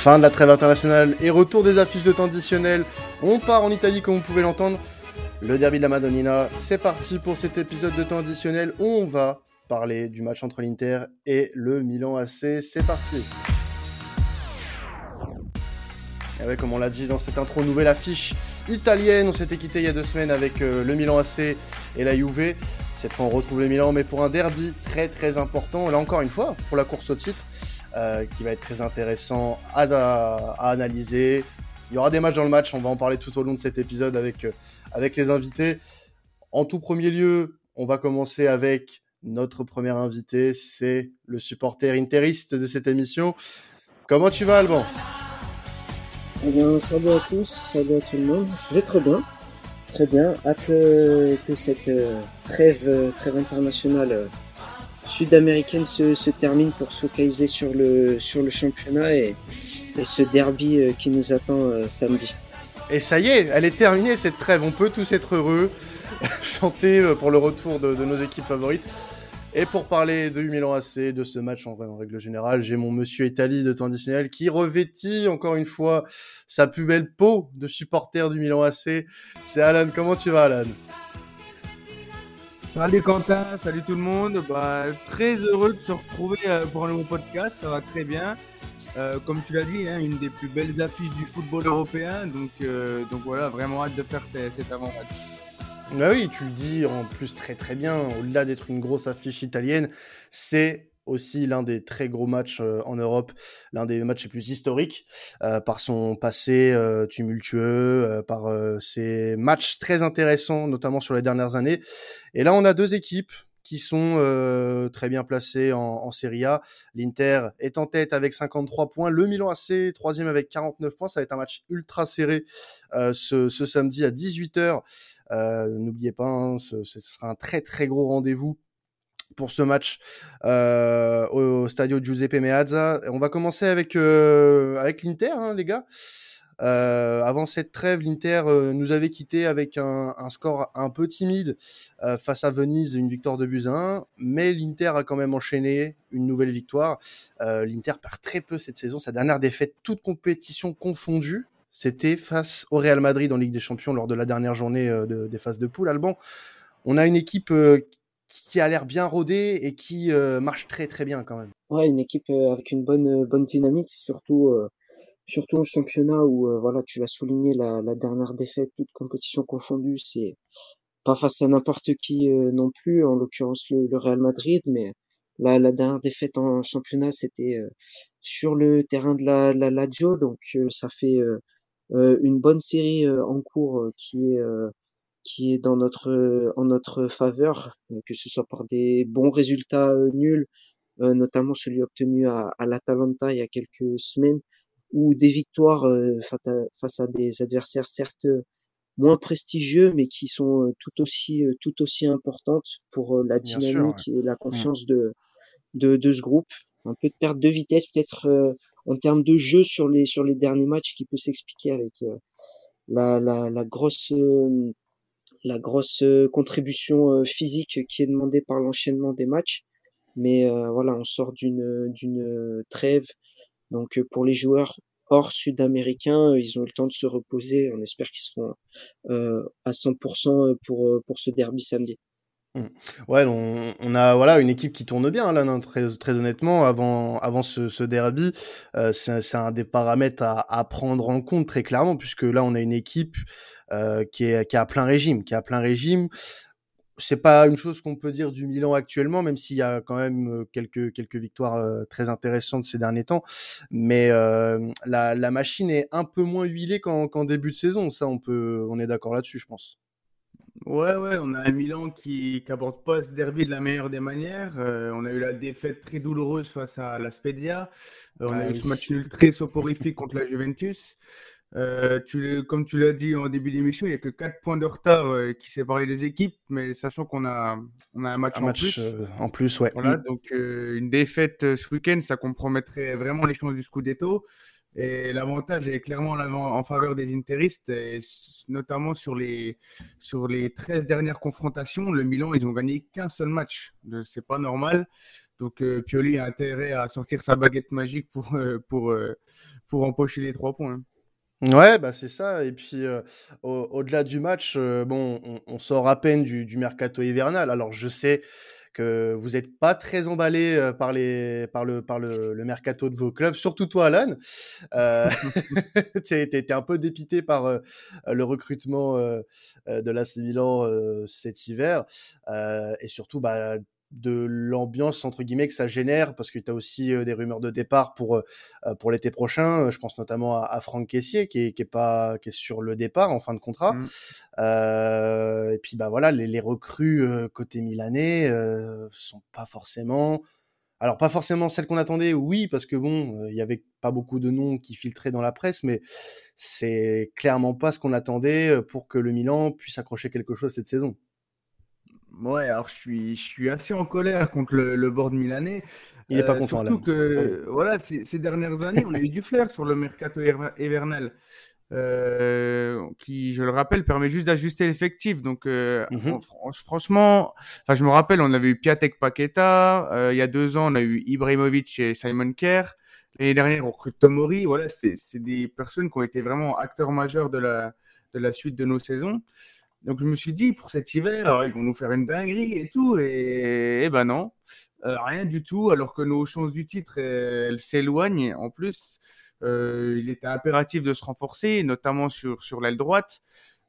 Fin de la trêve internationale et retour des affiches de temps additionnel. On part en Italie comme vous pouvez l'entendre. Le derby de la Madonnina, c'est parti pour cet épisode de temps additionnel on va parler du match entre l'Inter et le Milan AC. C'est parti. Ouais, comme on l'a dit dans cette intro, nouvelle affiche italienne. On s'était quitté il y a deux semaines avec euh, le Milan AC et la Juve. Cette fois, on retrouve le Milan, mais pour un derby très très important. Là encore une fois, pour la course au titre. Euh, qui va être très intéressant à, analyser. Il y aura des matchs dans le match, on va en parler tout au long de cet épisode avec, euh, avec les invités. En tout premier lieu, on va commencer avec notre premier invité, c'est le supporter interiste de cette émission. Comment tu vas, Alban? Eh bien, salut à tous, salut à tout le monde. Je vais très bien, très bien. Hâte euh, que cette trêve, trêve internationale sud-américaine se, termine pour se focaliser sur le, sur le championnat et, ce derby euh, qui nous attend euh, samedi. Et ça y est, elle est terminée cette trêve, on peut tous être heureux, chanter euh, pour le retour de, de, nos équipes favorites. Et pour parler de Milan AC, de ce match en, en règle générale, j'ai mon monsieur Italie de temps additionnel qui revêtit encore une fois sa plus belle peau de supporter du Milan AC. C'est Alan, comment tu vas Alan? Salut Quentin, salut tout le monde. Bah, très heureux de se retrouver euh, pour un nouveau podcast, ça va très bien. Euh, comme tu l'as dit, hein, une des plus belles affiches du football européen. Donc, euh, voilà, vraiment hâte de faire cet avant-match. Bah oui, tu le dis en plus très très bien. Au-delà d'être une grosse affiche italienne, c'est aussi l'un des très gros matchs euh, en Europe, l'un des matchs les plus historiques euh, par son passé euh, tumultueux, par ses matchs très intéressants, notamment sur les dernières années. Et là, on a deux équipes qui sont très bien placées en, en Serie A. L'Inter est en tête avec 53 points, le Milan AC troisième avec 49 points. Ça va être un match ultra serré ce, ce, samedi à 18h. N'oubliez pas, hein, ce, ce sera un très très gros rendez-vous pour ce match euh, au Stadio Giuseppe Meazza. On va commencer avec euh, avec l'Inter, hein, les gars. Euh, avant cette trêve, l'Inter nous avait quitté avec un, score un peu timide face à Venise, une victoire de 1, mais l'Inter a quand même enchaîné une nouvelle victoire. L'Inter perd très peu cette saison, sa dernière défaite, toute compétition confondue, c'était face au Real Madrid en Ligue des Champions lors de la dernière journée de, des phases de poule. Alban, on a une équipe qui a l'air bien rodé et qui euh, marche très très bien quand même. Ouais, une équipe euh, avec une bonne euh, bonne dynamique, surtout surtout en championnat où voilà, tu l'as souligné la, la, dernière défaite, toute compétition confondue, c'est pas face à n'importe qui non plus, en l'occurrence le, le, Real Madrid, mais la, la dernière défaite en championnat c'était sur le terrain de la, la Lazio, donc ça fait une bonne série en cours qui est qui est dans notre en notre faveur, que ce soit par des bons résultats euh, nuls, euh, notamment celui obtenu à, à l'Atalanta il y a quelques semaines, ou des victoires euh, face à, des adversaires certes moins prestigieux, mais qui sont tout aussi tout aussi importantes pour la dynamique et la mmh. confiance de, de, de ce groupe. Un peu de perte de vitesse, peut-être en termes de jeu sur les sur les derniers matchs, qui peut s'expliquer avec la, la, la grosse la grosse euh, contribution euh, physique qui est demandée par l'enchaînement des matchs. Mais euh, voilà, on sort d'une d'une trêve. Donc pour les joueurs hors sud-américains, ils ont eu le temps de se reposer. On espère qu'ils seront à 100% pour pour ce derby samedi. Mmh. Ouais, on, on, a voilà une équipe qui tourne bien là, très, très honnêtement. Avant, avant ce, ce derby, euh, c'est un des paramètres à, à, prendre en compte très clairement, puisque là on a une équipe euh, qui, est, qui est plein régime, qui est plein régime. C'est pas une chose qu'on peut dire du Milan actuellement, même s'il y a quand même euh, quelques quelques victoires euh, très intéressantes ces derniers temps. Mais euh, la, la machine est un peu moins huilée qu'en qu début de saison. Ça, on peut, on est d'accord là-dessus, je pense. Ouais, ouais, on a un Milan qui n'aborde pas ce derby de la meilleure des manières. Euh, on a eu la défaite très douloureuse face à la Spezia. Euh, on ah, a eu oui. ce match nul très soporifique contre la Juventus. Euh, tu, comme tu l'as dit en début d'émission, il n'y a que 4 points de retard qui séparent les équipes, mais sachant qu'on a, on a un match, un en, match plus. En plus. ouais. Voilà, donc une défaite ce week-end, ça compromettrait vraiment les chances du Scudetto. Et l'avantage est clairement en faveur des interistes, notamment sur les, sur les 13 dernières confrontations. Le Milan, ils ont gagné qu'un seul match. C'est pas normal. Donc Pioli a intérêt à sortir sa baguette magique pour, pour, pour empocher les trois points. Ouais, bah c'est ça. Et puis, au-delà du match, bon, on, sort à peine du, du mercato hivernal. Alors, je sais que vous n'êtes pas très emballé par, les, par, le, par le, le, mercato de vos clubs, surtout toi, Alan. Euh, tu été un peu dépité par le recrutement de l'AC Milan cet hiver. et surtout, bah, de l'ambiance entre guillemets que ça génère parce que tu as aussi des rumeurs de départ pour pour l'été prochain. Je pense notamment à, à Franck Caissier qui est, qui est pas qui est sur le départ en fin de contrat. Mmh. euh, et puis bah voilà les, les recrues côté milanais euh, sont pas forcément alors pas forcément celles qu'on attendait oui parce que bon il y avait pas beaucoup de noms qui filtraient dans la presse mais c'est clairement pas ce qu'on attendait pour que le Milan puisse accrocher quelque chose cette saison Ouais, alors je suis, je suis assez en colère contre le, le board milanais. Il n'est pas euh, content surtout que, voilà, ces, ces, dernières années, on a eu du flair sur le mercato hivernal. Euh, qui, je le rappelle, permet juste d'ajuster l'effectif. Donc, euh, mhm. franchement, enfin, je me rappelle, on avait eu Piatek Paqueta. Euh, il y a deux ans, on a eu Ibrahimovic et Simon Kerr. L'année dernière, on recrute Tomori. Voilà, c'est des personnes qui ont été vraiment acteurs majeurs de la, de la suite de nos saisons. Donc je me suis dit, pour cet hiver, ils vont nous faire une dinguerie et tout. Et, ben non, euh, rien du tout. Alors que nos chances du titre, elles, s'éloignent. En plus, euh, il était impératif de se renforcer, notamment sur, sur l'aile droite.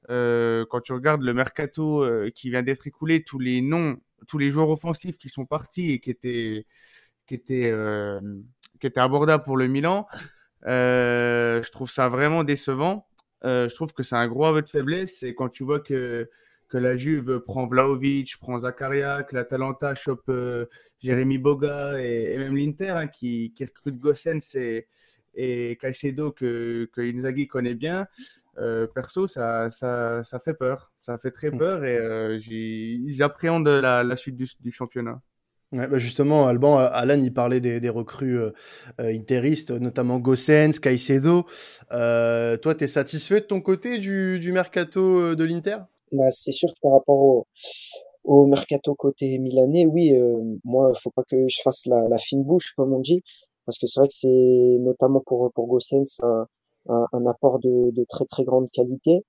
Euh, quand tu regardes le mercato qui vient d'être écoulé, tous les noms, tous les joueurs offensifs qui sont partis et qui étaient, qui étaient, qui étaient abordables pour le Milan, je trouve ça vraiment décevant. Euh, je trouve que c'est un gros aveu de faiblesse. Et quand tu vois que, que la Juve prend Vlaovic, prend Zakaria, que l'Atalanta chope euh, Jérémy Boga et, même l'Inter hein, qui, qui, recrute Gossens et, et Caicedo que, que Inzaghi connaît bien, euh, perso, ça, ça, ça, fait peur. Ça fait très mm. peur et j'appréhende la, la, suite du, du championnat. Bah justement, Alban, euh, Alan, il parlait des, des recrues euh, euh interistes, notamment Gossens, Caicedo. Euh, toi, tu es satisfait de ton côté du, du mercato de l'Inter? Bah, C'est sûr que par rapport au, au mercato côté milanais, oui, euh, moi, faut pas que je fasse la, la, fine bouche, comme on dit, parce que c'est vrai que c'est notamment pour, pour Gossens un, un, un apport de, de, très très grande qualité.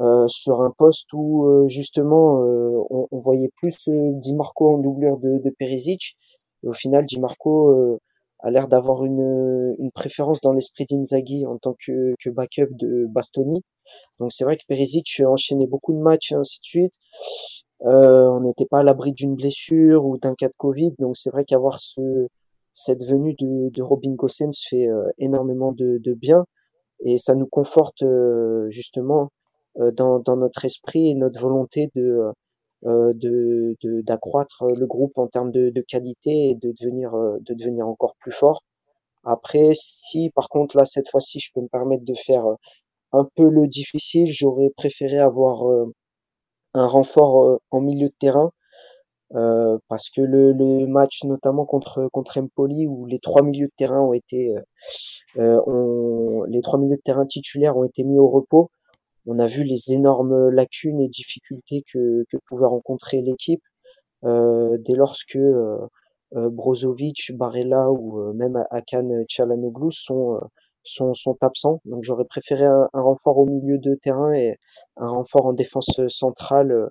Euh, sur un poste où euh, justement euh, on, on, voyait plus Di Marco en doublure de, de au final, Di Marco a l'air d'avoir une, une préférence dans l'esprit d'Inzaghi en tant que, que backup de Bastoni. Donc c'est vrai que Perisic enchaînait beaucoup de matchs et ainsi de suite. Euh, on n'était pas à l'abri d'une blessure ou d'un cas de Covid, donc c'est vrai qu'avoir ce, cette venue de, de Robin Gosens fait énormément de, de, bien et ça nous conforte justement euh, dans, dans, notre esprit et notre volonté de euh, de d'accroître le groupe en termes de, de, qualité et de devenir euh, de devenir encore plus fort. Après, si par contre là cette fois-ci je peux me permettre de faire un peu le difficile, j'aurais préféré avoir un renfort en milieu de terrain euh, parce que le, le, match notamment contre contre Empoli où les trois milieux de terrain ont été euh, ont, les trois milieux de terrain titulaires ont été mis au repos on a vu les énormes lacunes et difficultés que, que pouvait rencontrer l'équipe euh, dès lorsque euh, euh, Brozovic, Barella ou même Akan Chalanoglu sont, sont, sont absents. Donc j'aurais préféré un, renfort au milieu de terrain et un renfort en défense centrale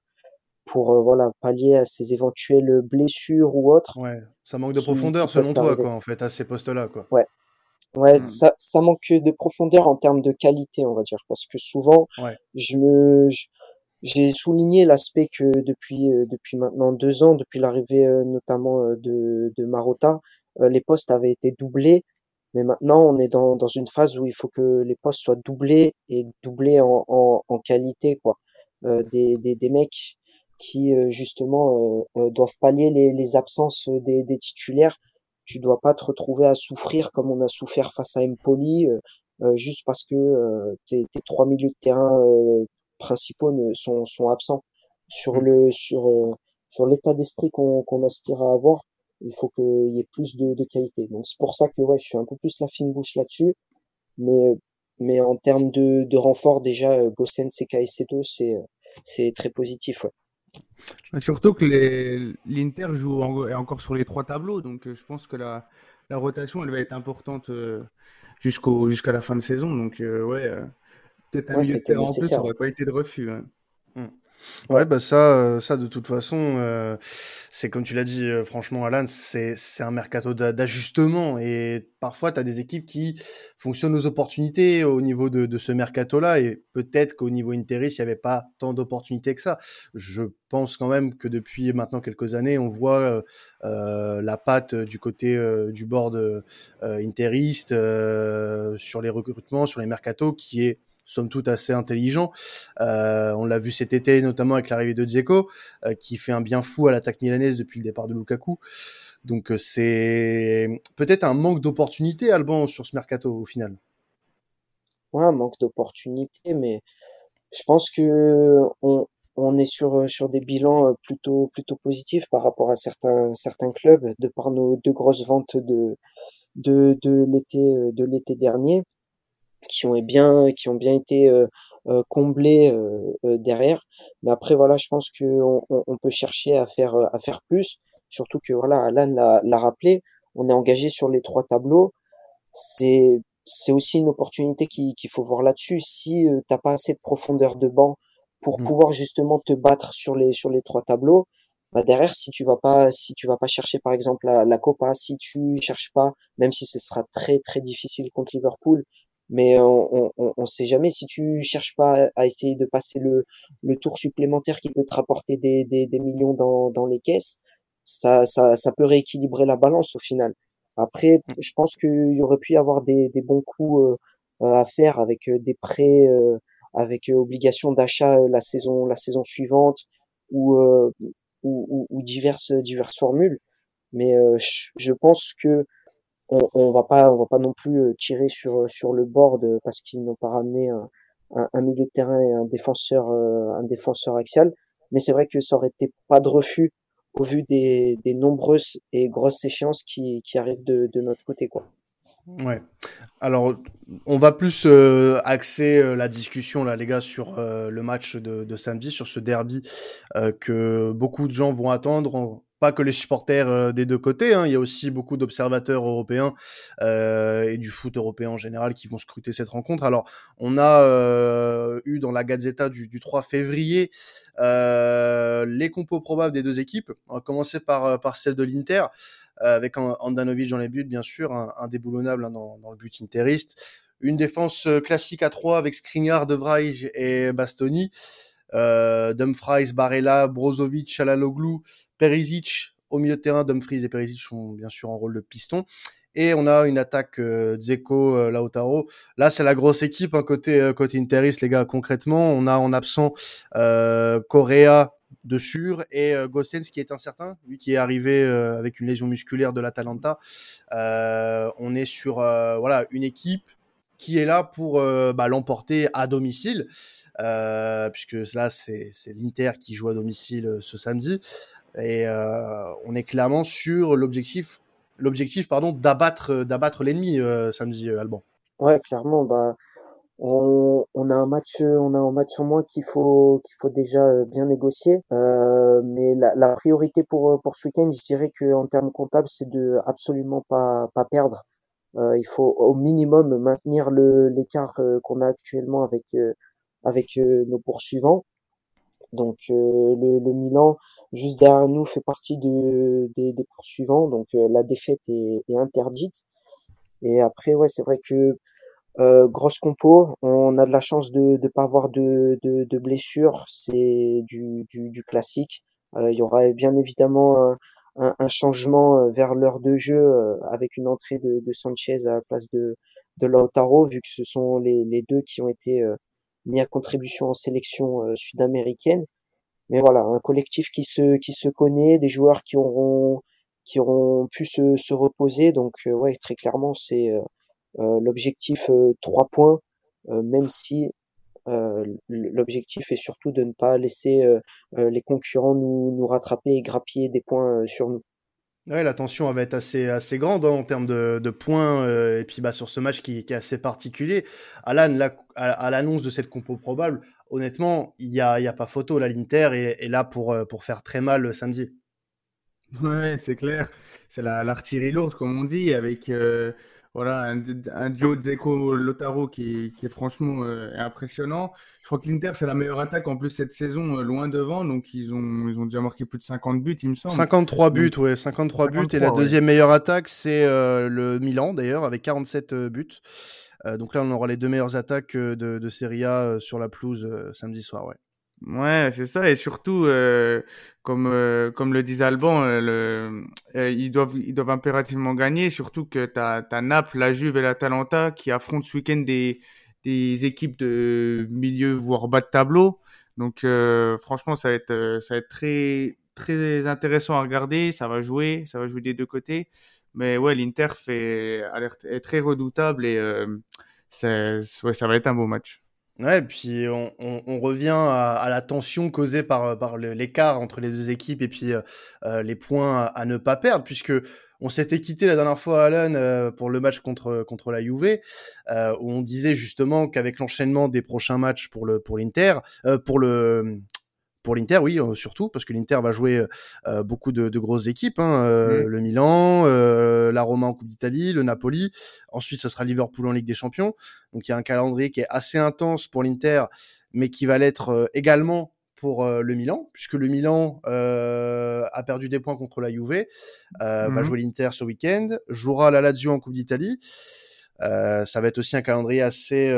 pour voilà pallier à ces éventuelles blessures ou autres. Ouais, ça manque de profondeur selon toi quoi en fait à ces postes-là quoi. Ouais, Ouais, mmh. ça, ça manque de profondeur en termes de qualité, on va dire, parce que souvent, je me, j'ai souligné l'aspect que depuis euh, depuis maintenant deux ans, depuis l'arrivée euh, notamment euh, de de Marotta, les postes avaient été doublés, mais maintenant on est dans dans une phase où il faut que les postes soient doublés et doublés en en, en qualité, quoi. des, des des mecs qui justement doivent pallier les les absences des des titulaires tu dois pas te retrouver à souffrir comme on a souffert face à Empoli euh, euh juste parce que euh, tes, tes, trois milieux de terrain euh, principaux ne, sont, sont absents sur mm. le sur sur l'état d'esprit qu'on qu'on aspire à avoir il faut qu'il y ait plus de, de qualité donc c'est pour ça que ouais je suis un peu plus la fine bouche là-dessus mais mais en termes de, de renfort déjà Gossens et Caicedo c'est c'est très positif ouais. Surtout que l'Inter joue encore sur les trois tableaux, donc je pense que la, la rotation elle va être importante jusqu'au jusqu'à la fin de saison. Donc ouais, peut-être un milieu de terrain en plus, ça n'aurait pas été de refus. Hein. Ouais, bah ça, euh, ça de toute façon, euh, c'est comme tu l'as dit, euh, franchement, Alan, c'est c'est un mercato d'ajustement et parfois tu as des équipes qui fonctionnent aux opportunités au niveau de, de ce mercato-là et peut-être qu'au niveau Interis, il n'y avait pas tant d'opportunités que ça. Je pense quand même que depuis maintenant quelques années, on voit la patte du côté du board interiste sur les recrutements, sur les mercatos, qui est somme toute assez intelligent. Euh, on l'a vu cet été, notamment avec l'arrivée de Dzeko, euh, qui fait un bien fou à l'attaque milanaise depuis le départ de Lukaku. Donc euh, c'est peut-être un manque d'opportunité, Alban, sur ce mercato au final. Ouais, un manque d'opportunité, mais je pense que on, est sur des bilans plutôt plutôt positifs par rapport à certains clubs de par nos deux grosses ventes de de l'été dernier qui ont bien qui ont bien été comblés euh, derrière. Mais après voilà, je pense qu'on on, peut chercher à faire à faire plus. Surtout que voilà, Alan l'a rappelé, on est engagé sur les trois tableaux. C'est c'est aussi une opportunité qu'il faut voir là-dessus. Si euh, t'as pas assez de profondeur de banc pour mmh. pouvoir justement te battre sur les sur les trois tableaux, bah derrière si tu vas pas si tu vas pas chercher par exemple la, la Copa, si tu cherches pas, même si ce sera très très difficile contre Liverpool, mais on, on, on sait jamais si tu cherches pas à essayer de passer le, le tour supplémentaire qui peut te rapporter des, des, des millions dans, dans les caisses, ça, ça, ça peut rééquilibrer la balance au final. Après, mmh. je pense qu'il y aurait pu y avoir des, des bons coups euh, à faire avec euh, des prêts, euh, avec obligation d'achat la saison, la saison suivante ou, ou, ou, diverses, diverses formules. Mais je, je pense que on, on va pas on va pas non plus euh, tirer sur euh, sur le board euh, parce qu'ils n'ont pas ramené un, un, milieu de terrain et un défenseur un défenseur axial mais c'est vrai que ça aurait été pas de refus au vu des, des nombreuses et grosses échéances qui, qui arrivent de, de notre côté quoi. Ouais. Alors, on va plus axer la discussion là, les gars, sur le match de, de, samedi, sur ce derby que beaucoup de gens vont attendre pas que les supporters euh, des deux côtés, hein. il y a aussi beaucoup d'observateurs européens euh, et du foot européen en général qui vont scruter cette rencontre. Alors, on a euh, eu dans la Gazzetta du, du 3 février euh, les compos probables des deux équipes. On va commencer par, euh, par celle de l'Inter, avec Andanovic dans les buts, bien sûr, indéboulonnable hein, dans, dans, le but interiste. Une défense classique à 3 avec Skriniar, De Vrij et Bastoni. Euh, Dumfries, Barella, Brozovic, Chalaloglu, Perisic au milieu de terrain. Dumfries et Perisic sont bien sûr en rôle de piston. Et on a une attaque euh, Dzeko, euh, Lautaro. Là, c'est la grosse équipe hein, côté euh, côté Interis, les gars. Concrètement, on a en absent euh, Correa de sûr et euh, Gossens qui est incertain, lui qui est arrivé avec une lésion musculaire de l'Atalanta. on est sur voilà une équipe qui est là pour bah, l'emporter à domicile. Euh, puisque là c'est l'Inter qui joue à domicile euh, ce samedi. Et euh, on est clairement sur l'objectif l'objectif pardon d'abattre d'abattre l'ennemi samedi Alban. Ouais clairement bah on, a un match on a un match en moins qu'il faut qu'il faut déjà bien négocier. Mais la, priorité pour pour ce week-end je dirais que en termes comptables c'est de absolument pas pas perdre. Il faut au minimum maintenir l'écart qu'on a actuellement avec avec euh, nos poursuivants. Donc euh, le, le, Milan, juste derrière nous, fait partie de, des, des poursuivants. Donc euh, la défaite est, est, interdite. Et après, ouais, c'est vrai que euh, grosse compo, on a de la chance de ne pas avoir de, de, de blessures, c'est du, du, du, classique. Euh, il y aura bien évidemment un, un, un changement vers l'heure de jeu avec une entrée de, de, Sanchez à la place de, de Lautaro, vu que ce sont les, les deux qui ont été à contribution en sélection euh, sud-américaine. Mais voilà, un collectif qui se qui se connaît, des joueurs qui auront qui auront pu se, se reposer. Donc euh, ouais, très clairement, c'est euh, l'objectif trois points, même si l'objectif est surtout de ne pas laisser les concurrents nous, nous rattraper et grappiller des points sur nous. Ouais, la tension va être assez, assez grande hein, en termes de, de points. Euh, et puis bah, sur ce match qui, est assez particulier, Alan, à, l'annonce de cette compo probable, honnêtement, il n'y a, y a pas photo. Là, l'Inter est, là pour, pour faire très mal samedi. Ouais, c'est clair. C'est l'artillerie lourde, comme on dit, avec voilà, un, un duo Dzeko-Lotaro qui, qui, est franchement euh, impressionnant. Je crois que l'Inter, c'est la meilleure attaque en plus cette saison, euh, loin devant. Donc, ils ont, ils ont déjà marqué plus de 50 buts, il me semble. 53 buts, ouais, 53, buts. Et la deuxième meilleure attaque, c'est euh, le Milan, d'ailleurs, avec 47 buts. donc là, on aura les deux meilleures attaques de, de Serie A sur la pelouse samedi soir, ouais. Ouais, c'est ça. Et surtout, euh, comme, euh, comme le disait Alban, euh, ils, doivent, ils doivent impérativement gagner. Surtout que tu as, Naples, la Juve et la Talenta qui affrontent ce week-end des, des équipes de milieu, voire bas de tableau. Donc, franchement, ça va être, ça va être très, très intéressant à regarder. Ça va jouer, ça va jouer des deux côtés. Mais ouais, l'Inter fait, est très redoutable et ouais, ça va être un beau match. Ouais, puis on, revient à, la tension causée par, l'écart entre les deux équipes et puis euh, euh les points à, ne pas perdre, puisque on s'était quitté la dernière fois, Alan, euh, pour le match contre contre la Juve, euh, où on disait justement qu'avec l'enchaînement des prochains matchs pour l'Inter, euh, pour le pour l'Inter, oui, euh, surtout, parce que l'Inter va jouer euh, beaucoup de, grosses équipes, hein, euh, le Milan, la Roma en Coupe d'Italie, le Napoli. Ensuite, ce sera Liverpool en Ligue des Champions. Donc il y a un calendrier qui est assez intense pour l'Inter, mais qui va l'être également pour le Milan, puisque le Milan a perdu des points contre la Juve, va mhm. jouer l'Inter ce week-end, jouera la Lazio en Coupe d'Italie. ça va être aussi un calendrier assez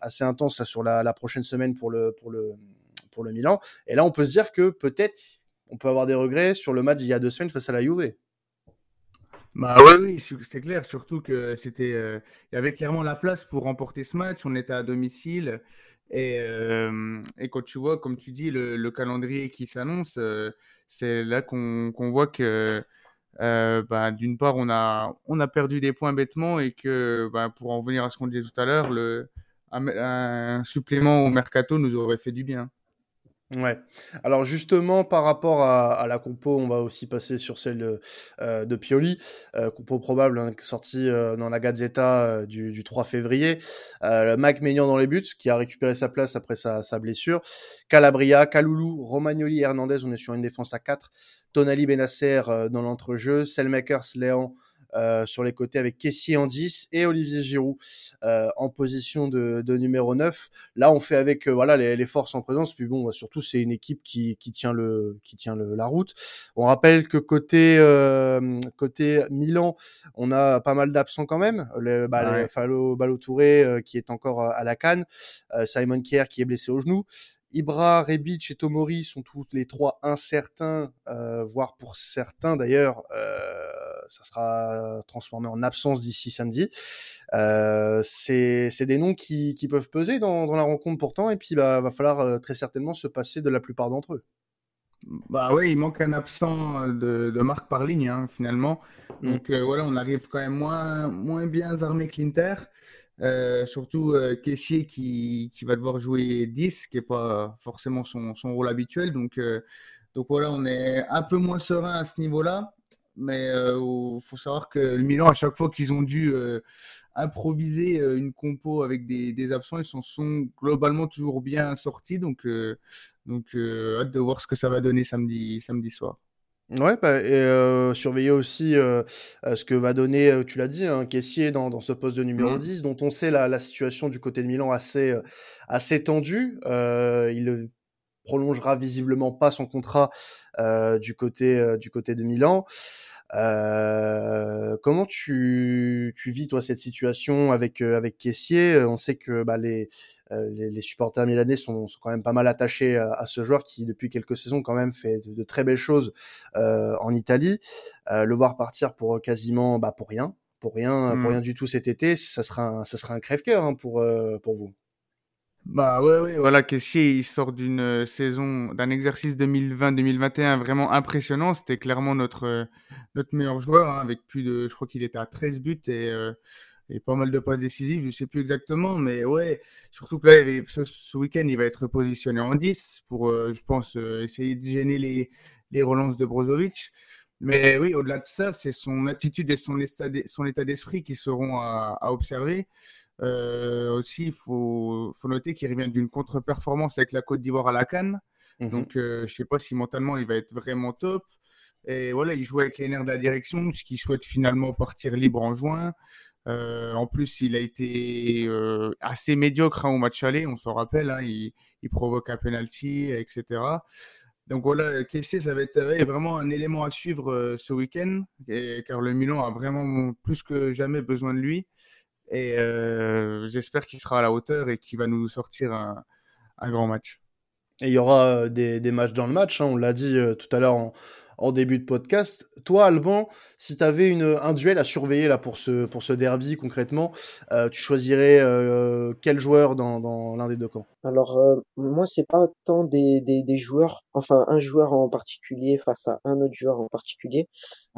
assez intense sur la, la, prochaine semaine pour le pour le pour le Milan. Et là, on peut se dire que peut-être on peut avoir des regrets sur le match d'il y a deux semaines face à la Juve. Bah oui, c'est clair. Surtout que c'était, euh, il y avait clairement la place pour remporter ce match. On était à domicile et, euh, et quand tu vois, comme tu dis, le, calendrier qui s'annonce, euh, c'est là qu'on voit que bah, d'une part, on a, on a perdu des points bêtement et que bah, pour en venir à ce qu'on disait tout à l'heure, le un, supplément au mercato nous aurait fait du bien. Ouais. Alors justement, par rapport à, la compo, on va aussi passer sur celle de, euh, Pioli, euh, compo probable hein, sortie euh, dans la Gazzetta du, du, 3 février. Mac Maignan dans les buts, qui a récupéré sa place après sa, sa blessure. Calabria, Kaloulou, Romagnoli, Hernandez, on est sur une défense à 4. Tonali Benasser dans l'entrejeu. Selmakers, Léon, euh, sur les côtés avec Kessie en 10 et Olivier Giroud euh, en position de, de, numéro 9. Là, on fait avec euh, voilà les, les, forces en présence. Puis bon, surtout c'est une équipe qui, qui tient le qui tient le, la route. On rappelle que côté côté Milan, on a pas mal d'absents quand même. Le, bah, ouais. Falo Balotouré qui est encore à la canne, Simon Kier qui est blessé au genou. Ibra, Rebic et Tomori sont tous les trois incertains, euh, voire pour certains d'ailleurs, euh, ça sera transformé en absence d'ici samedi. Euh, c'est des noms qui, qui, peuvent peser dans, dans, la rencontre pourtant, et puis bah, va falloir euh, très certainement se passer de la plupart d'entre eux. Bah oui, il manque un absent de, de marque par ligne hein, finalement. Mm. Donc voilà, on arrive quand même moins, moins bien armé que l'Inter. Euh, surtout euh, qui, va devoir jouer 10, qui n'est pas forcément son, rôle habituel. Donc, euh, donc voilà, on est un peu moins serein à ce niveau-là. Mais il euh, faut savoir que le Milan, à chaque fois qu'ils ont dû improviser une compo avec des, des absents, ils s'en sont globalement toujours bien sortis. Donc, donc hâte de voir ce que ça va donner samedi, samedi soir. Ouais, bah, et euh, surveiller aussi euh, euh, ce que va donner, euh, tu l'as dit, un caissier dans, dans ce poste de numéro mmh. 10, dont on sait la, la situation du côté de Milan assez, euh, assez tendue. il ne prolongera visiblement pas son contrat du, côté, du côté de Milan. comment tu, tu vis toi cette situation avec avec caissier? On sait que bah, les euh, les, les, supporters milanais sont, sont, quand même pas mal attachés à, à, ce joueur qui, depuis quelques saisons, quand même fait de, de très belles choses euh, en Italie. Euh, le voir partir pour quasiment, bah, pour rien, pour rien, mmh. pour rien du tout cet été, ça sera un, ça sera un crève-cœur hein, pour, euh, pour vous. Bah ouais, ouais, voilà, Kessier, il sort d'une saison, d'un exercice 2020-2021 vraiment impressionnant. C'était clairement notre, notre meilleur joueur, hein, avec plus de, je crois qu'il était à 13 buts et euh, et pas mal de passes décisives, je sais plus exactement, mais ouais, surtout que là, ce, ce week-end, il va être positionné en 10 pour, euh, je pense, euh, essayer de gêner les, les relances de Brozovic. Mais oui, au-delà de ça, c'est son attitude et son état d'esprit qui seront à, observer. Euh, aussi, il faut, noter qu'il revient d'une contre-performance avec la Côte d'Ivoire à la Cannes. Mhm. Donc, je ne sais pas si mentalement il va être vraiment top. Et voilà, il joue avec les nerfs de la direction, puisqu'il souhaite finalement partir libre en juin. Euh, en plus, il a été assez médiocre hein, au match aller, on s'en rappelle. Hein, il, provoque un penalty, etc. Donc voilà, Kessier, ça va être vraiment un élément à suivre euh, ce week-end, car le Milan a vraiment plus que jamais besoin de lui. Et euh, j'espère qu'il sera à la hauteur et qu'il va nous sortir un, grand match. Et il y aura euh, des, matchs dans le match, hein, on l'a dit tout à l'heure en début de podcast. Toi, Alban, si tu avais une, un duel à surveiller là pour ce, pour ce derby concrètement, euh, tu choisirais euh, quel joueur dans, dans l'un des deux camps? Alors, euh, moi, c'est pas tant des, des, des, joueurs, enfin un joueur en particulier face à un autre joueur en particulier.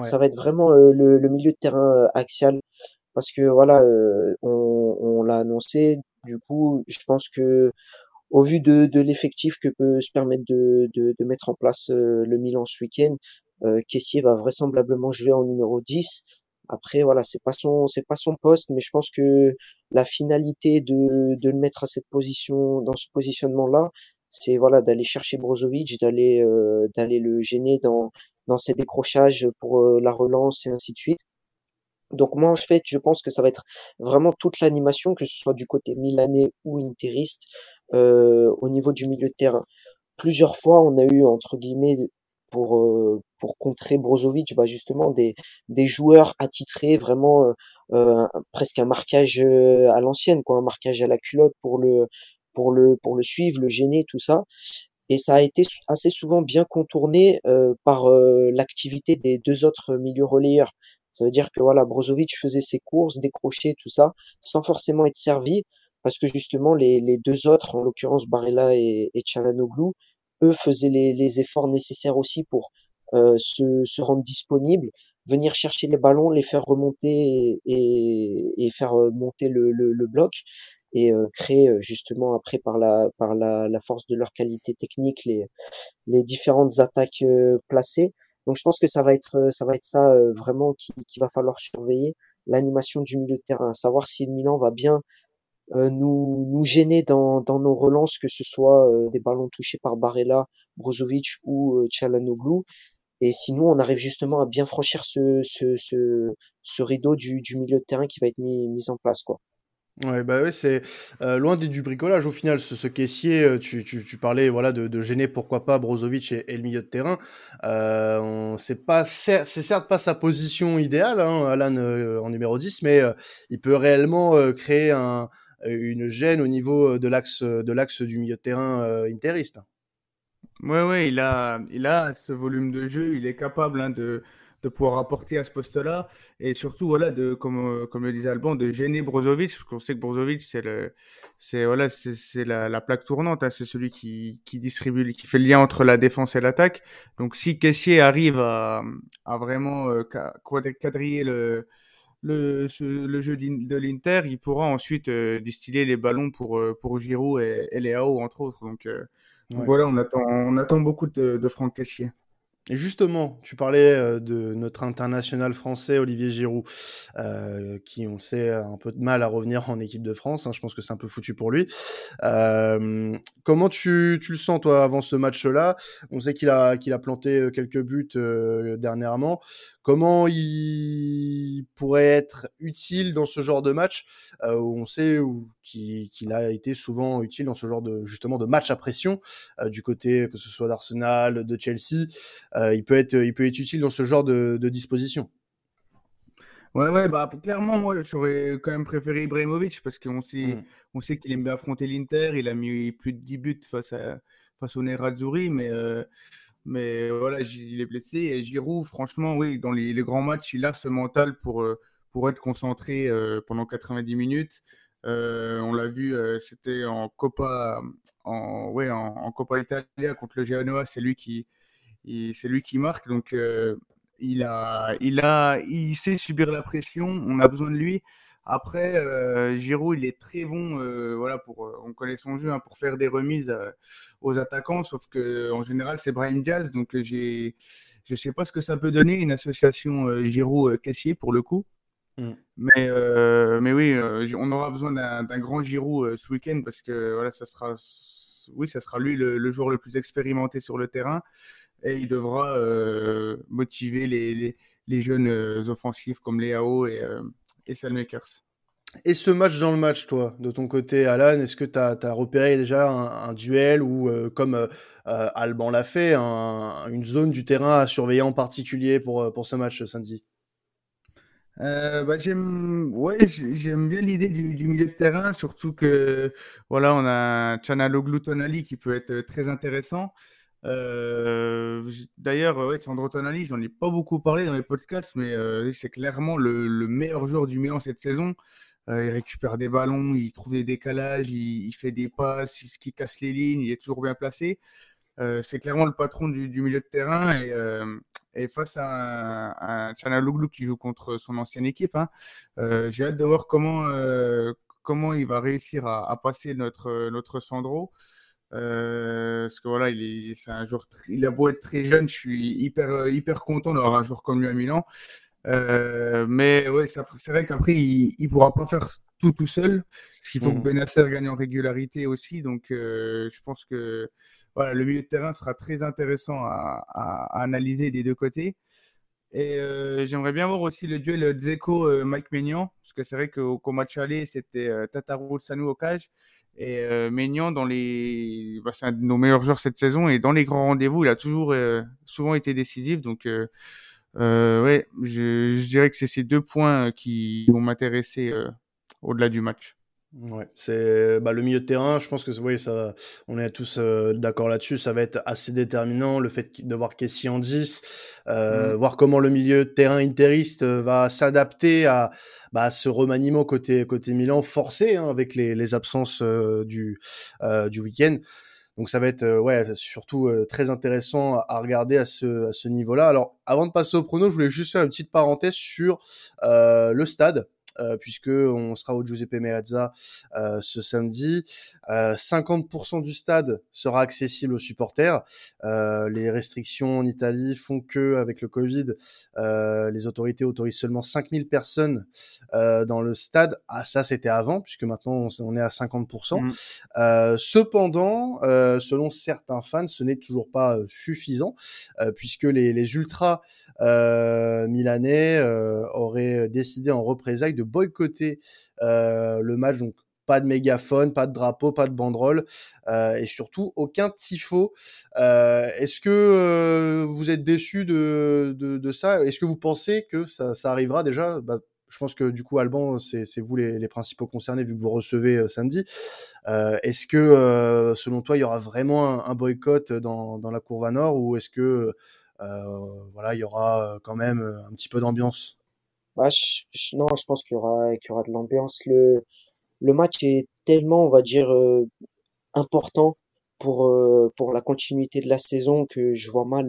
Ça va être vraiment le, le, milieu de terrain axial. Parce que voilà, on, on l'a annoncé, du coup, je pense que au vu de, de l'effectif que peut se permettre de, de, de mettre en place euh, le Milan ce week-end, euh, Kessier va vraisemblablement jouer en numéro 10. Après, voilà, c'est pas son, c'est pas son poste, mais je pense que la finalité de, de le mettre à cette position, dans ce positionnement-là, c'est voilà d'aller chercher Brozovic, d'aller, euh, d'aller le gêner dans, dans ses décrochages pour euh, la relance et ainsi de suite. Donc moi, en fait, je pense que ça va être vraiment toute l'animation, que ce soit du côté milanais ou interiste, au niveau du milieu de terrain. Plusieurs fois, on a eu entre guillemets pour euh, pour contrer Brozovic, bah justement des des joueurs attitrés vraiment euh, euh presque un marquage à l'ancienne, quoi, un marquage à la culotte pour le pour le pour le suivre, le gêner, tout ça. Et ça a été assez souvent bien contourné euh, par l'activité des deux autres milieux relayeurs. Ça veut dire que voilà, Brozovic faisait ses courses, décrochait tout ça, sans forcément être servi parce que justement les, les deux autres, en l'occurrence Barella et, et eux faisaient les, efforts nécessaires aussi pour euh, se, se, rendre disponibles, venir chercher les ballons, les faire remonter et, et faire euh, monter le, le, bloc et euh, créer justement après par la par la, force de leur qualité technique les les différentes attaques placées. Donc je pense que ça va être ça va être ça vraiment qui, qui va falloir surveiller l'animation du milieu de terrain, savoir si le Milan va bien nous, nous gêner dans, dans nos relances, que ce soit euh, des ballons touchés par Barella, Brozovic ou euh, Chalanoglu. Et sinon, on arrive justement à bien franchir ce, ce, ce, ce rideau du, du milieu de terrain qui va être mis, mis en place. quoi. Ouais, bah ouais, c'est loin du, bricolage au final. Ce, ce caissier, tu, tu, tu, parlais voilà de, de, gêner pourquoi pas Brozovic et, le milieu de terrain. Euh, c'est pas c'est certes pas sa position idéale, hein, Alan en numéro 10, mais il peut réellement créer un, une gêne au niveau euh, de l'axe euh, de l'axe du milieu de terrain euh, interiste. Ouais, ouais, il a, il a ce volume de jeu, il est capable hein, de, de pouvoir apporter à ce poste-là et surtout voilà de comme comme le disait Alban de gêner Brozovic parce qu'on sait que Brozovic c'est le c'est voilà c'est la, la, plaque tournante hein, c'est celui qui, qui distribue qui fait le lien entre la défense et l'attaque donc si Caissier arrive à, à vraiment quadriller le le, le jeu de l'Inter, il pourra ensuite euh, distiller les ballons pour, euh, pour Giroud et, et Léao, entre autres. Donc, euh, voilà, on attend, on attend beaucoup de, de Franck Cassier. Et justement, tu parlais de notre international français Olivier Giroud, euh, qui on sait a un peu de mal à revenir en équipe de France. Hein, je pense que c'est un peu foutu pour lui. Euh, comment tu, tu, le sens toi avant ce match-là? On sait qu'il a qu'il a planté quelques buts euh, dernièrement. Comment il pourrait être utile dans ce genre de match euh, où on sait qu'il a été souvent utile dans ce genre de justement de match à pression du côté que ce soit d'Arsenal, de Chelsea. Euh, il peut être, il peut être utile dans ce genre de, disposition. Ouais, ouais, bah clairement, moi, j'aurais quand même préféré Ibrahimovic parce qu'on sait, mm. on sait qu'il aime bien affronter l'Inter. Il a mis plus de 10 buts face, à, face au Nerazzurri, mais, euh, mais voilà, il est blessé. Et Giroud, franchement, oui, dans les, grands matchs, il a ce mental pour, euh, pour être concentré pendant 90 minutes. on l'a vu, c'était en Coppa, en, ouais, en, Coppa Italia contre le Genoa, c'est lui qui, c'est lui qui marque. Donc, euh, il, a, il, a, il sait subir la pression. On a besoin de lui. Après, euh, Giroud, il est très bon. Euh, voilà, pour, on connaît son jeu hein, pour faire des remises aux attaquants. Sauf que en général, c'est Brian Diaz. Donc, j'ai Je sais pas ce que ça peut donner une association euh, Giroud-Cassier pour le coup. Mm. Mais, mais oui, on aura besoin d'un grand Giroud ce week-end parce que voilà, ça sera, oui, ça sera lui le, joueur le plus expérimenté sur le terrain et il devra motiver les, les, jeunes offensifs comme Léao et, et Salmakers. Et ce match dans le match, toi, de ton côté, Alan, est-ce que tu as, repéré déjà un, duel ou, euh, comme euh, euh, Alban l'a fait, une zone du terrain à surveiller en particulier pour, pour ce match samedi? Bah, j'aime ouais, j'aime bien l'idée du, milieu de terrain, surtout que voilà, on a Chanaloglu Tonali qui peut être très intéressant. D'ailleurs, ouais, Sandro Tonali, j'en ai pas beaucoup parlé dans les podcasts, mais c'est clairement le, le, meilleur joueur du Milan cette saison. Euh, il récupère des ballons, il trouve des décalages, il, fait des passes, il, casse les lignes, il est toujours bien placé. Euh, c'est clairement le patron du, milieu de terrain et, euh, face à un, un qui joue contre son ancienne équipe, hein, j'ai hâte de voir comment, comment il va réussir à, passer notre, notre Sandro. Parce que voilà, il est, c'est un joueur, il a beau être très jeune, je suis hyper, hyper content d'avoir un joueur comme lui à Milan. Euh, mais ouais, c'est vrai qu'après, il ne pourra pas faire tout tout seul. Parce qu'il faut que mm. Benasser gagne en régularité aussi. Donc, euh, je pense que voilà, le milieu de terrain sera très intéressant à, analyser des deux côtés. Et euh, j'aimerais bien voir aussi le duel Dzeko-Mike Maignan. Parce que c'est vrai qu'au match aller, c'était Tataru Sanou au cage. Et Maignan, dans les... Bah, c'est un de nos meilleurs joueurs cette saison. Et dans les grands rendez-vous, il a toujours souvent été décisif. Donc, euh, ouais, je, je, dirais que c'est ces deux points qui vont m'intéresser euh, au-delà du match. Ouais, c'est bah, le milieu de terrain. Je pense que oui, ça, on est tous euh, d'accord là-dessus. Ça va être assez déterminant le fait de voir Kessie en 10, euh, mm. voir comment le milieu de terrain interiste euh, va s'adapter à, bah, ce remaniement côté côté Milan forcé hein, avec les, les absences euh, du du week-end. Donc ça va être euh, ouais surtout euh, très intéressant à regarder à ce, à ce niveau-là. Alors avant de passer au prono, je voulais juste faire une petite parenthèse sur euh, le stade euh, puisque on sera au Giuseppe Meazza euh, ce samedi. 50% euh, du stade sera accessible aux supporters. les restrictions en Italie font que, avec le Covid, les autorités autorisent seulement 5000 personnes dans le stade. Ah, ça, c'était avant, puisque maintenant, on, est à 50%. Mmh. cependant, selon certains fans, ce n'est toujours pas suffisant, puisque les, les ultras milanais euh, aurait décidé en représailles de boycotter euh, le match. Donc pas de mégaphone, pas de drapeau, pas de banderole et surtout aucun tifo. Est-ce que vous êtes déçu de, de, ça? Est-ce que vous pensez que ça, ça arrivera déjà? Bah, je pense que du coup, Alban, c'est vous les, les, principaux concernés vu que vous recevez samedi. Euh, est-ce que, selon toi, il y aura vraiment un, boycott dans, dans la courbe nord ou est-ce que euh, voilà, il y aura euh, quand même euh, un petit peu d'ambiance. Bah, non, je pense qu'il y aura, qu'il y aura de l'ambiance. Le, le match est tellement, on va dire, important pour, pour la continuité de la saison que je vois mal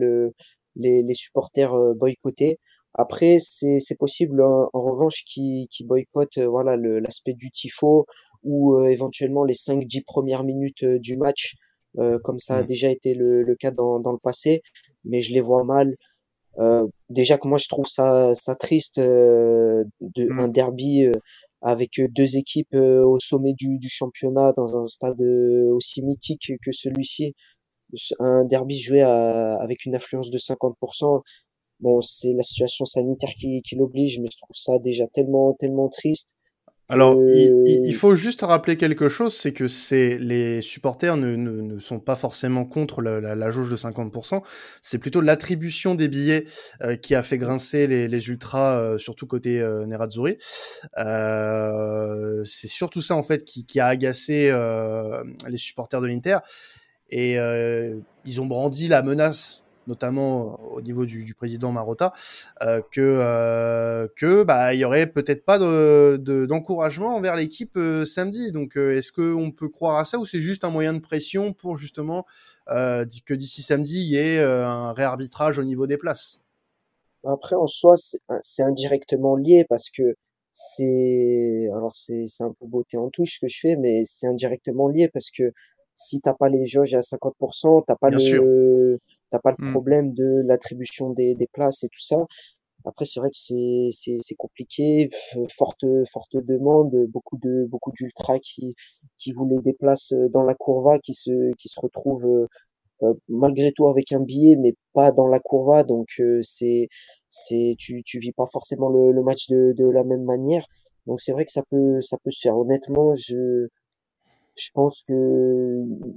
les, les supporters boycotter. Après, c'est, c'est possible en, revanche qui, qui boycottent voilà l'aspect du tifo ou éventuellement les 5-10 premières minutes du match, comme ça a mmh. déjà été le, le cas dans, dans le passé mais je les vois mal. Euh, déjà que moi je trouve ça, ça triste euh, de, mm. un derby euh, avec deux équipes au sommet du, du, championnat dans un stade aussi mythique que celui-ci. Un derby joué avec une affluence de 50%. Bon, c'est la situation sanitaire qui, qui l'oblige, mais je trouve ça déjà tellement, tellement triste. Alors, il, faut juste rappeler quelque chose, c'est que c'est les supporters ne, ne, ne, sont pas forcément contre la, la, la jauge de 50%, c'est plutôt l'attribution des billets euh, qui a fait grincer les, les ultras, euh, surtout côté euh, Nerazzurri. Euh, c'est surtout ça en fait qui, qui a agacé euh, les supporters de l'Inter, et ils ont brandi la menace notamment au niveau du, du président Marotta, euh, que euh, que bah il y aurait peut-être pas d'encouragement de, envers l'équipe euh, samedi. Donc est-ce qu'on peut croire à ça ou c'est juste un moyen de pression pour justement que d'ici samedi il y ait un réarbitrage au niveau des places? Après en soi c'est indirectement lié parce que c'est alors c'est un peu beauté en touche ce que je fais mais c'est indirectement lié parce que si t'as pas les jauges à 50%, t'as pas le t'as pas le Mm. problème de l'attribution des, des places et tout ça. Après, c'est vrai que c'est c'est c'est compliqué, forte forte demande, beaucoup de beaucoup d'ultras qui qui voulaient des places euh, dans la courva, qui se qui se retrouvent euh, euh, malgré tout avec un billet, mais pas dans la courva, donc euh, c'est c'est tu tu vis pas forcément le, le match de de la même manière. Donc c'est vrai que ça peut ça peut se faire. Honnêtement, je je pense que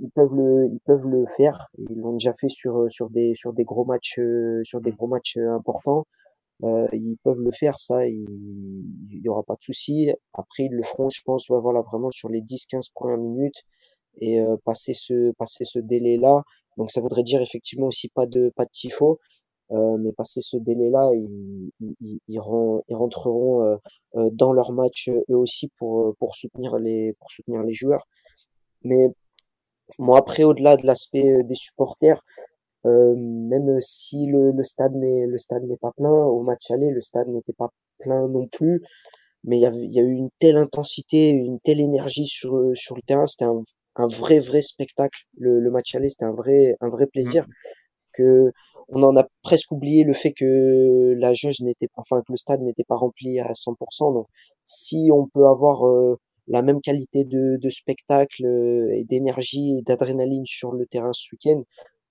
ils peuvent le ils peuvent le faire. Ils l'ont déjà fait sur sur des sur des gros matchs euh, sur des gros matchs euh, importants. Euh, ils peuvent le faire, ça, il, y aura pas de souci. Après, ils le feront, je pense, ouais, voilà, vraiment sur les 10-15 premières minutes et euh, passer ce passer ce délai-là. Donc ça voudrait dire effectivement aussi pas de pas de tifo, euh, mais passer ce délai-là, ils, ils, ils, ils ren- ils rentreront euh, dans leur match eux aussi pour pour soutenir les pour soutenir les joueurs. Mais moi après, au-delà de l'aspect euh, des supporters, euh, même si le, le stade n'est le stade n'est pas plein, au match aller, le stade n'était pas plein non plus, mais il y a, y a eu une telle intensité, une telle énergie sur sur le terrain, c'était un, un vrai vrai spectacle. Le, le match aller, c'était un vrai un vrai plaisir que on en a presque oublié le fait que la jauge n'était enfin que le stade n'était pas rempli à 100%. Donc si on peut avoir euh, la même qualité de, de spectacle euh, et d'énergie et d'adrénaline sur le terrain ce week-end,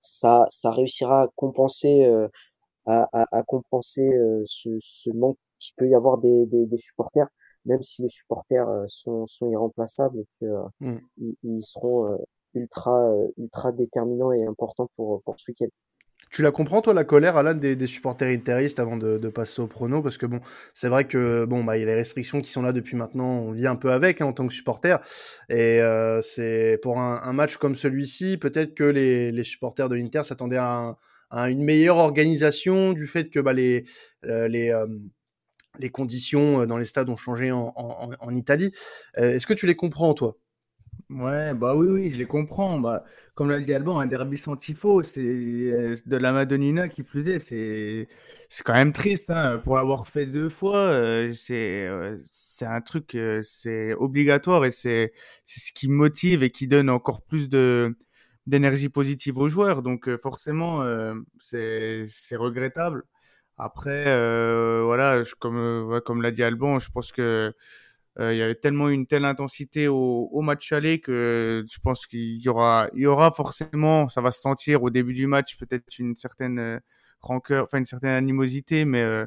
ça ça réussira à compenser euh, à, à, à compenser euh, ce, ce manque qu'il peut y avoir des, des, des supporters, même si les supporters euh, sont, sont irremplaçables et que euh, Mm. ils, ils seront euh, ultra ultra déterminants et importants pour pour ce week-end. Tu la comprends, toi, la colère, Alan, des, des supporters interistes avant de, passer au prono? Parce que bon, c'est vrai que bon, bah, il y a les restrictions qui sont là depuis maintenant. On vit un peu avec hein, en tant que supporter. Et euh, c'est pour un, match comme celui-ci, peut-être que les, les supporters de l'Inter s'attendaient à, un- à une meilleure organisation du fait que bah, les euh, les euh, les conditions dans les stades ont changé en, en, en Italie. Est-ce que tu les comprends, toi? Ouais, bah oui, oui, je les comprends. Bah, comme l'a dit Alban, un derby sans tifo, c'est euh, de la Madonnina qui plus est, c'est quand même triste hein, pour l'avoir fait deux fois. euh, c'est euh, c'est un truc, c'est obligatoire et c'est ce qui motive et qui donne encore plus d'énergie positive aux joueurs. Donc forcément, c'est regrettable. Après, voilà, comme comme l'a dit Alban, je pense que il y avait tellement une telle intensité au, au match aller que je pense qu'il y aura, il y aura forcément, ça va se sentir au début du match, peut-être une certaine euh, rancœur, enfin une certaine animosité, mais euh,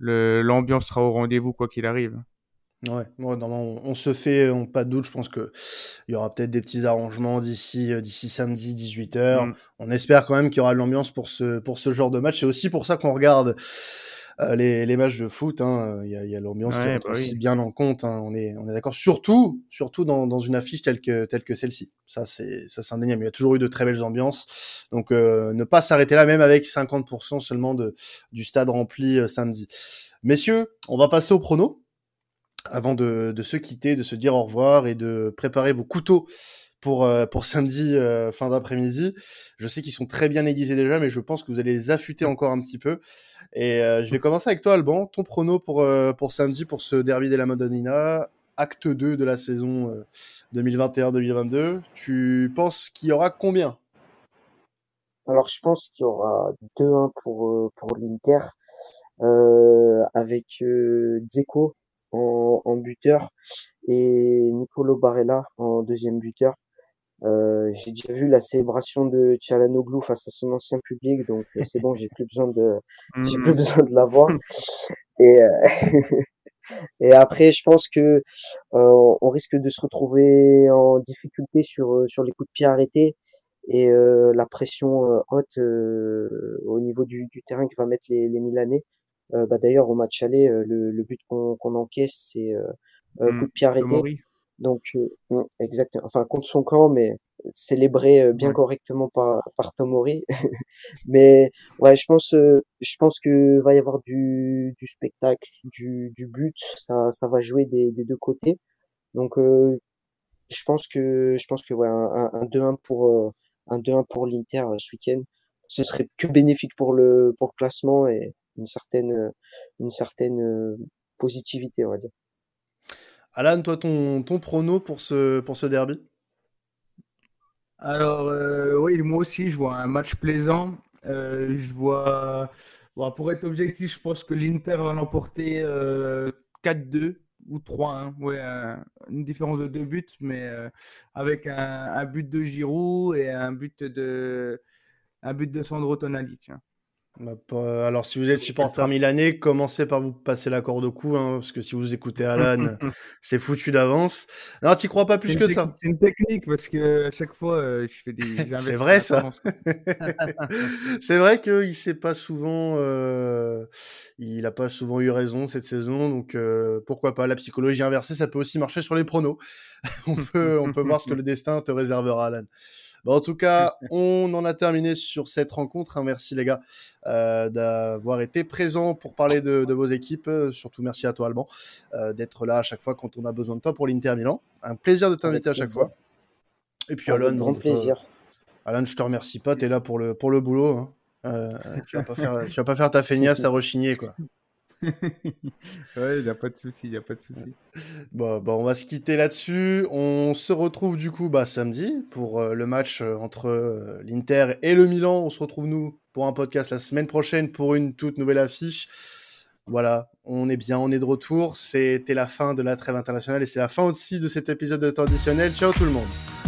l'ambiance sera au rendez-vous quoi qu'il arrive. Ouais, ouais, non, on, on se fait, on, pas de doute, je pense que il y aura peut-être des petits arrangements d'ici euh, d'ici samedi 18h. Mm. On espère quand même qu'il y aura de l'ambiance pour ce pour ce genre de match. C'est aussi pour ça qu'on regarde euh, les, les matchs de foot. hein. Il y a, il y a l'ambiance qui rentre bah aussi oui. bien en compte. hein. On est on est d'accord. Surtout surtout dans, dans une affiche telle que telle que celle-ci. Ça c'est ça c'est indéniable. Il y a toujours eu de très belles ambiances. Donc euh, ne pas s'arrêter là, même avec 50% seulement de du stade rempli euh, samedi. Messieurs, on va passer au prono avant de, de se quitter, de se dire au revoir et de préparer vos couteaux pour, euh, pour samedi euh, fin d'après-midi. Je sais qu'ils sont très bien aiguisés déjà, mais je pense que vous allez les affûter encore un petit peu. Et euh, je vais commencer avec toi, Alban. Ton prono pour, pour samedi, pour ce derby de la Madonnina, acte 2 de la saison euh, 2021-2022. Tu penses qu'il y aura combien? Alors je pense qu'il y aura 2-1 pour pour l'Inter euh, avec euh, Dzeko en, en buteur et Nicolo Barella en deuxième buteur. Euh, j'ai déjà vu la célébration de Çalhanoğlu face à son ancien public, donc euh, c'est bon, j'ai plus besoin de j'ai plus Mm. besoin de la voir. Et euh, et après, je pense que euh, on risque de se retrouver en difficulté sur euh, sur les coups de pied arrêtés et euh, la pression euh, haute euh, au niveau du, du terrain que va mettre les, les Milanais. Euh, bah d'ailleurs au match aller, le, le but qu'on qu'on encaisse c'est euh, euh, coup de pied arrêté. Donc euh, mm, exactement, enfin contre son camp, mais célébré euh, bien Ouais. correctement par par Tomori. mais ouais, je pense euh, je pense que va y avoir du du spectacle, du du but, ça ça va jouer des des deux côtés. Donc euh, je pense que je pense que ouais un, un, un 2-1 pour euh, un 2-1 pour l'Inter euh, ce week-end, ce serait que bénéfique pour le pour le classement et une certaine une certaine euh, positivité on va dire. Alan, toi, ton, ton prono pour ce, pour ce derby? Alors, euh, oui, moi aussi, je vois un match plaisant. je vois. pour être objectif, je pense que l'Inter va l'emporter 4-2 ou 3-1. Ouais, une différence de deux buts, mais avec un, but de Giroud et un but de, un but de Sandro Tonali. Tiens. Bah, alors, si vous êtes supporter milanais, commencez par vous passer la corde au cou, hein, parce que si vous écoutez Alan, c'est foutu d'avance. Non, tu crois pas plus que ça. C'est une technique, parce que à chaque fois, euh, je fais des. c'est vrai ça. c'est vrai qu'il sait pas souvent, euh, il a pas souvent eu raison cette saison, donc euh, pourquoi pas. La psychologie inversée, ça peut aussi marcher sur les pronos. on peut, on peut voir ce que le destin te réservera, Alan. Bon, en tout cas, on en a terminé sur cette rencontre. Hein. Merci les gars euh, d'avoir été présents pour parler de, vos équipes. Euh, surtout merci à toi Alban euh, d'être là à chaque fois quand on a besoin de toi pour l'Inter Milan. Un plaisir de t'inviter à chaque fois. Et puis Alan, grand plaisir. Alan, je te remercie pas. Tu es là pour le pour le boulot. Hein. tu vas pas faire tu vas pas faire ta feignasse à rechigner quoi. ouais, il n'y a pas de souci, il a pas de souci. Bon, on va se quitter là-dessus. On se retrouve du coup bah, samedi pour euh, le match euh, entre euh, l'Inter et le Milan. On se retrouve nous pour un podcast la semaine prochaine pour une toute nouvelle affiche. Voilà, on est bien, on est de retour. C'était la fin de la trêve internationale et c'est la fin aussi de cet épisode additionnel. Ciao tout le monde.